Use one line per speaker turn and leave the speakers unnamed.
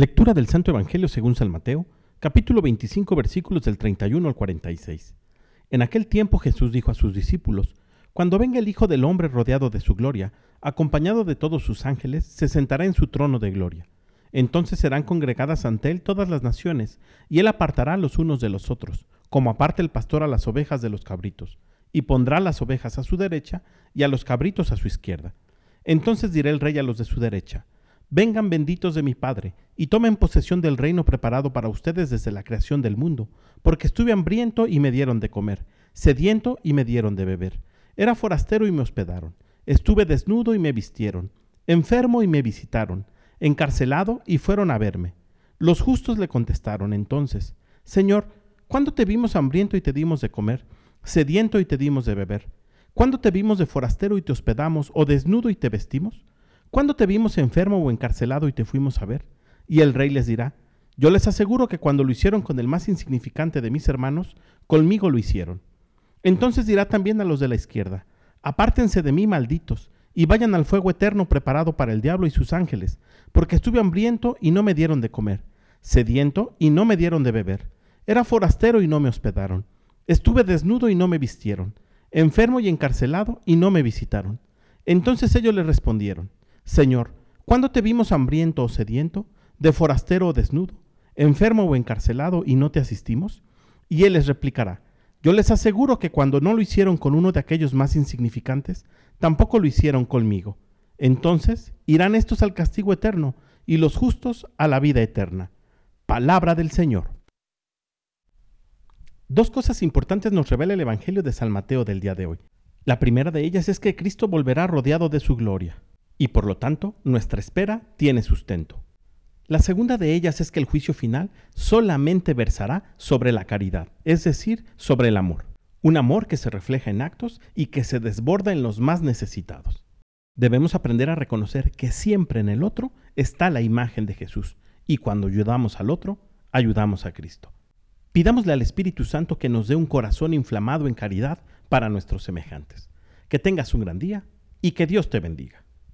Lectura del Santo Evangelio según San Mateo, capítulo 25, versículos del 31 al 46. En aquel tiempo Jesús dijo a sus discípulos, Cuando venga el Hijo del Hombre rodeado de su gloria, acompañado de todos sus ángeles, se sentará en su trono de gloria. Entonces serán congregadas ante él todas las naciones, y él apartará los unos de los otros, como aparta el pastor a las ovejas de los cabritos, y pondrá las ovejas a su derecha y a los cabritos a su izquierda. Entonces dirá el rey a los de su derecha, Vengan benditos de mi Padre, y tomen posesión del reino preparado para ustedes desde la creación del mundo, porque estuve hambriento y me dieron de comer, sediento y me dieron de beber, era forastero y me hospedaron, estuve desnudo y me vistieron, enfermo y me visitaron, encarcelado y fueron a verme. Los justos le contestaron entonces, Señor, ¿cuándo te vimos hambriento y te dimos de comer, sediento y te dimos de beber? ¿Cuándo te vimos de forastero y te hospedamos, o desnudo y te vestimos? ¿Cuándo te vimos enfermo o encarcelado y te fuimos a ver? Y el rey les dirá, yo les aseguro que cuando lo hicieron con el más insignificante de mis hermanos, conmigo lo hicieron. Entonces dirá también a los de la izquierda, apártense de mí, malditos, y vayan al fuego eterno preparado para el diablo y sus ángeles, porque estuve hambriento y no me dieron de comer, sediento y no me dieron de beber, era forastero y no me hospedaron, estuve desnudo y no me vistieron, enfermo y encarcelado y no me visitaron. Entonces ellos le respondieron, Señor, ¿cuándo te vimos hambriento o sediento, de forastero o desnudo, enfermo o encarcelado y no te asistimos? Y él les replicará, yo les aseguro que cuando no lo hicieron con uno de aquellos más insignificantes, tampoco lo hicieron conmigo. Entonces irán estos al castigo eterno y los justos a la vida eterna. Palabra del Señor. Dos cosas importantes nos revela el Evangelio de San Mateo del día de hoy. La primera de ellas es que Cristo volverá rodeado de su gloria y por lo tanto nuestra espera tiene sustento. La segunda de ellas es que el juicio final solamente versará sobre la caridad, es decir, sobre el amor. Un amor que se refleja en actos y que se desborda en los más necesitados. Debemos aprender a reconocer que siempre en el otro está la imagen de Jesús y cuando ayudamos al otro, ayudamos a Cristo. Pidámosle al Espíritu Santo que nos dé un corazón inflamado en caridad para nuestros semejantes. Que tengas un gran día y que Dios te bendiga.